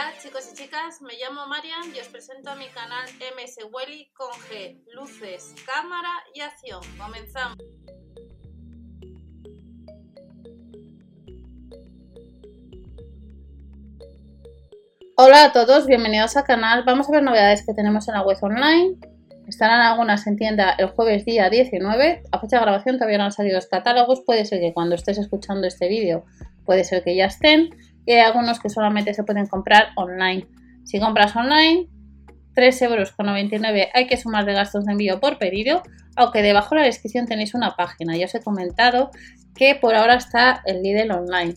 Hola chicos y chicas, me llamo Marian y os presento a mi canal MS Welly con G, luces, cámara y acción. Comenzamos. Hola a todos, bienvenidos al canal. Vamos a ver novedades que tenemos en la web online. Estarán algunas en tienda el jueves día 19. A fecha de grabación todavía no han salido los catálogos. Puede ser que cuando estés escuchando este vídeo, puede ser que ya estén hay algunos que solamente se pueden comprar online. Si compras online, 3,99 euros hay que sumar de gastos de envío por pedido, aunque debajo de la descripción tenéis una página. Ya os he comentado que por ahora está el Lidl online.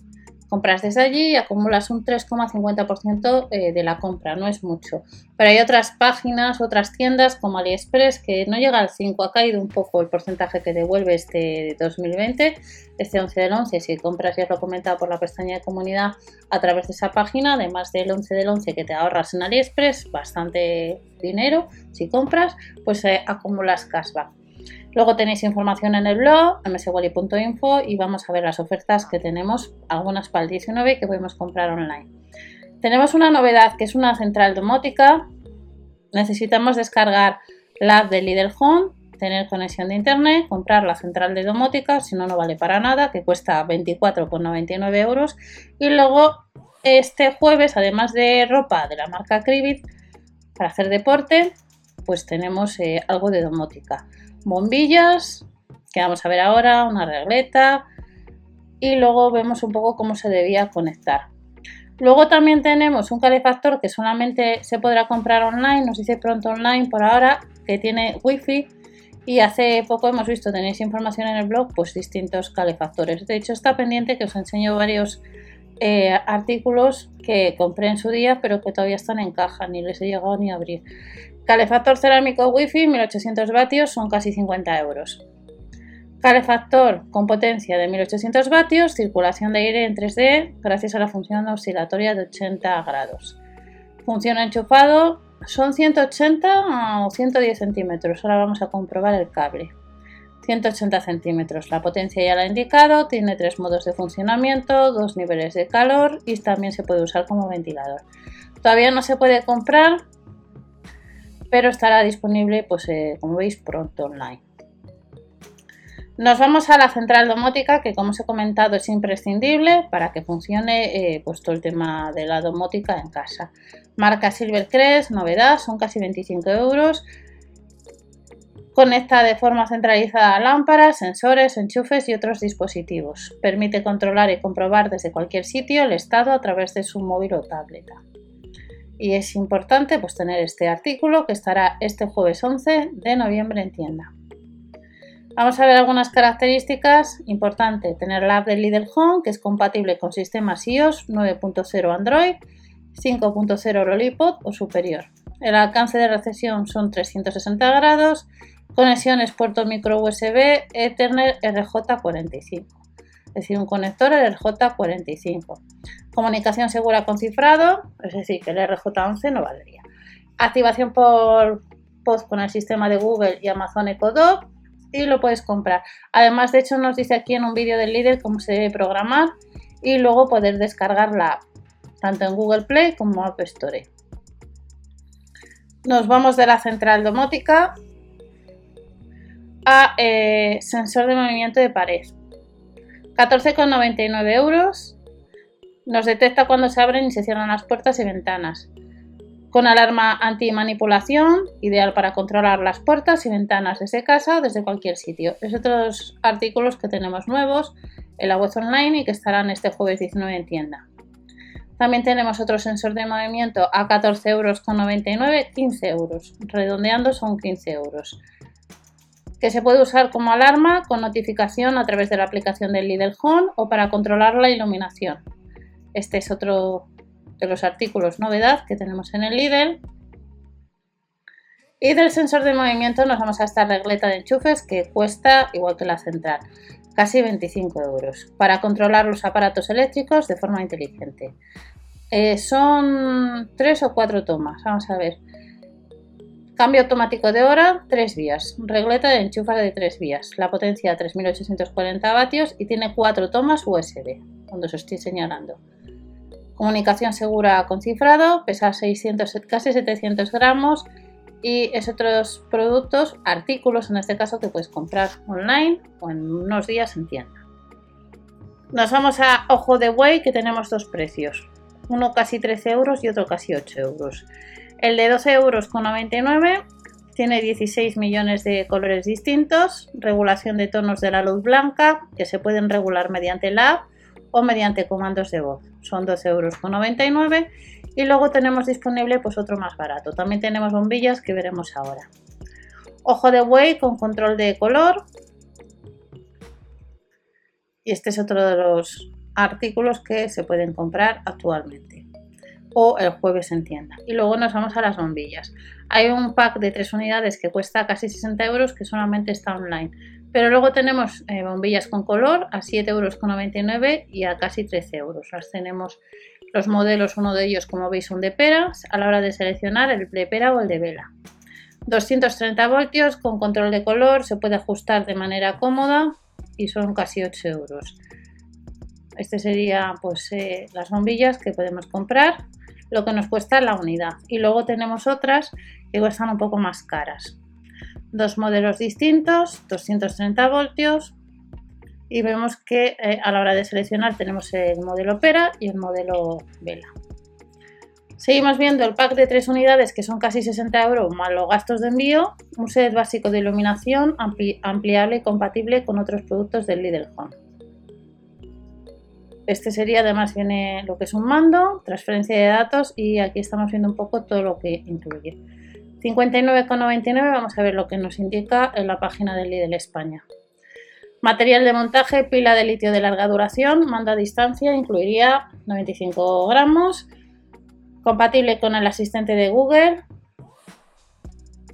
Compras desde allí y acumulas un 3,50% eh, de la compra, no es mucho. Pero hay otras páginas, otras tiendas como AliExpress que no llega al 5, ha caído un poco el porcentaje que devuelve este 2020, este 11 del 11, si compras, ya os lo he comentado por la pestaña de comunidad a través de esa página, además del 11 del 11 que te ahorras en AliExpress, bastante dinero, si compras, pues eh, acumulas cashback. Luego tenéis información en el blog, mswally.info y vamos a ver las ofertas que tenemos, algunas para el 19 que podemos comprar online. Tenemos una novedad que es una central domótica. Necesitamos descargar la app de Lidl Home, tener conexión de internet, comprar la central de domótica, si no, no vale para nada, que cuesta 24,99 euros. Y luego este jueves, además de ropa de la marca Cribit, para hacer deporte, pues tenemos eh, algo de domótica bombillas, que vamos a ver ahora, una regleta y luego vemos un poco cómo se debía conectar. Luego también tenemos un calefactor que solamente se podrá comprar online, nos dice pronto online por ahora, que tiene wifi y hace poco hemos visto, tenéis información en el blog, pues distintos calefactores. De hecho está pendiente que os enseño varios eh, artículos que compré en su día pero que todavía están en caja, ni les he llegado ni a abrir. Calefactor cerámico Wi-Fi 1800 vatios son casi 50 euros. Calefactor con potencia de 1800 vatios, circulación de aire en 3D gracias a la función oscilatoria de 80 grados. Función enchufado son 180 o 110 centímetros. Ahora vamos a comprobar el cable. 180 centímetros. La potencia ya la he indicado, tiene tres modos de funcionamiento, dos niveles de calor y también se puede usar como ventilador. Todavía no se puede comprar pero estará disponible, pues eh, como veis, pronto online. Nos vamos a la central domótica, que como os he comentado es imprescindible para que funcione eh, pues, todo el tema de la domótica en casa. Marca Silvercrest, novedad, son casi 25 euros. Conecta de forma centralizada lámparas, sensores, enchufes y otros dispositivos. Permite controlar y comprobar desde cualquier sitio el estado a través de su móvil o tableta y es importante pues tener este artículo que estará este jueves 11 de noviembre en tienda. Vamos a ver algunas características. Importante tener la app de Lidl Home que es compatible con sistemas iOS 9.0 Android, 5.0 Lollipop o superior. El alcance de recepción son 360 grados, conexiones puerto micro USB, Ethernet RJ45, es decir, un conector RJ45. Comunicación segura con cifrado, es decir, que el RJ11 no valdría. Activación por post con el sistema de Google y Amazon Echo y lo puedes comprar. Además, de hecho, nos dice aquí en un vídeo del líder cómo se debe programar y luego poder descargar la app, tanto en Google Play como App Store. Nos vamos de la central domótica a eh, sensor de movimiento de pared. 14,99 euros nos detecta cuando se abren y se cierran las puertas y ventanas. Con alarma anti-manipulación, ideal para controlar las puertas y ventanas desde casa o desde cualquier sitio. Es otros artículos que tenemos nuevos en la web online y que estarán este jueves 19 en tienda. También tenemos otro sensor de movimiento a 14,99 euros, 15 euros. Redondeando son 15 euros. Que se puede usar como alarma con notificación a través de la aplicación del Lidl Home o para controlar la iluminación. Este es otro de los artículos novedad que tenemos en el Lidl. Y del sensor de movimiento nos vamos a esta regleta de enchufes que cuesta igual que la central, casi 25 euros, para controlar los aparatos eléctricos de forma inteligente. Eh, son tres o cuatro tomas, vamos a ver. Cambio automático de hora, tres vías. Regleta de enchufas de tres vías. La potencia 3840 vatios y tiene cuatro tomas USB, donde os estoy señalando. Comunicación segura con cifrado, pesa 600, casi 700 gramos y es otros productos, artículos en este caso que puedes comprar online o en unos días en tienda. Nos vamos a Ojo de Buey que tenemos dos precios, uno casi 13 euros y otro casi 8 euros. El de 12 euros con 99 tiene 16 millones de colores distintos, regulación de tonos de la luz blanca que se pueden regular mediante la app o mediante comandos de voz. Son 12,99 euros. Y luego tenemos disponible pues otro más barato. También tenemos bombillas que veremos ahora. Ojo de buey con control de color. Y este es otro de los artículos que se pueden comprar actualmente. O el jueves en tienda. Y luego nos vamos a las bombillas. Hay un pack de tres unidades que cuesta casi 60 euros que solamente está online. Pero luego tenemos eh, bombillas con color a 7,99 euros y a casi 13 euros. Las tenemos los modelos, uno de ellos como veis son de peras, a la hora de seleccionar el de pera o el de vela. 230 voltios con control de color, se puede ajustar de manera cómoda y son casi 8 euros. Este sería pues eh, las bombillas que podemos comprar, lo que nos cuesta la unidad. Y luego tenemos otras que cuestan un poco más caras dos modelos distintos, 230 voltios y vemos que eh, a la hora de seleccionar tenemos el modelo Pera y el modelo Vela. Seguimos viendo el pack de tres unidades que son casi 60 euros más los gastos de envío, un set básico de iluminación ampliable y compatible con otros productos del Lidl Home. Este sería además viene lo que es un mando, transferencia de datos y aquí estamos viendo un poco todo lo que incluye. 59,99 vamos a ver lo que nos indica en la página del Lidl España. Material de montaje, pila de litio de larga duración, mando a distancia, incluiría 95 gramos, compatible con el asistente de Google,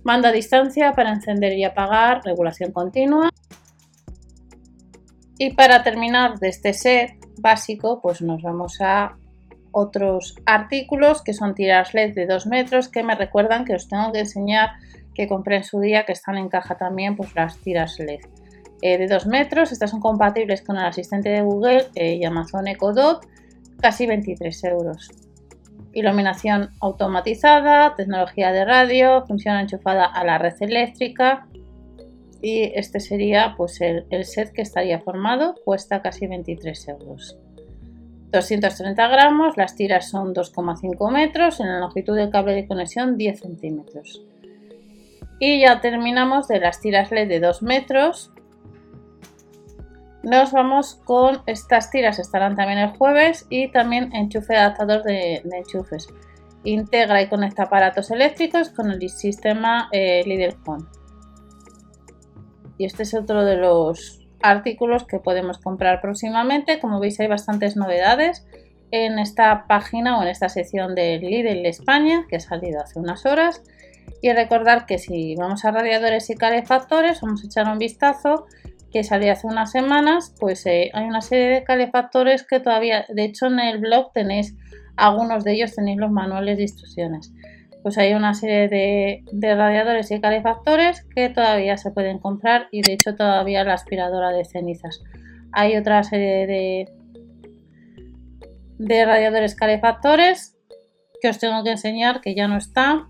mando a distancia para encender y apagar, regulación continua. Y para terminar de este set básico, pues nos vamos a otros artículos que son tiras LED de 2 metros que me recuerdan que os tengo que enseñar que compré en su día que están en caja también pues las tiras LED eh, de 2 metros estas son compatibles con el asistente de Google eh, y Amazon Echo Dot casi 23 euros. Iluminación automatizada tecnología de radio función enchufada a la red eléctrica y este sería pues el, set que estaría formado cuesta casi 23 euros 230 gramos, las tiras son 2,5 metros, en la longitud del cable de conexión 10 centímetros. Y ya terminamos de las tiras LED de 2 metros. Nos vamos con estas tiras, estarán también el jueves y también enchufe adaptador de, enchufes. Integra y conecta aparatos eléctricos con el sistema eh. Y este es otro de los artículos que podemos comprar próximamente. Como veis hay bastantes novedades en esta página o en esta sección de Lidl España que ha salido hace unas horas. Y recordar que si vamos a radiadores y calefactores, vamos a echar un vistazo que salió hace unas semanas, pues eh, hay una serie de calefactores que todavía, de hecho en el blog tenéis algunos de ellos, tenéis los manuales de instrucciones pues hay una serie de, radiadores y calefactores que todavía se pueden comprar y de hecho todavía la aspiradora de cenizas. Hay otra serie de, de radiadores calefactores que os tengo que enseñar que ya no está.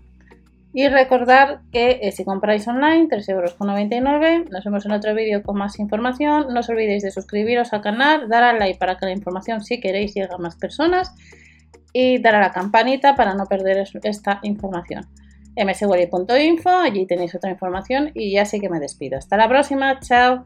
Y recordar que eh, si compráis online, 3,99 euros. Nos vemos en otro vídeo con más información. No os olvidéis de suscribiros al canal, dar al like para que la información, si queréis, llegue a más personas y dar a la campanita para no perder esta información. mswally.info, allí tenéis otra información y ya sí que me despido. Hasta la próxima, chao.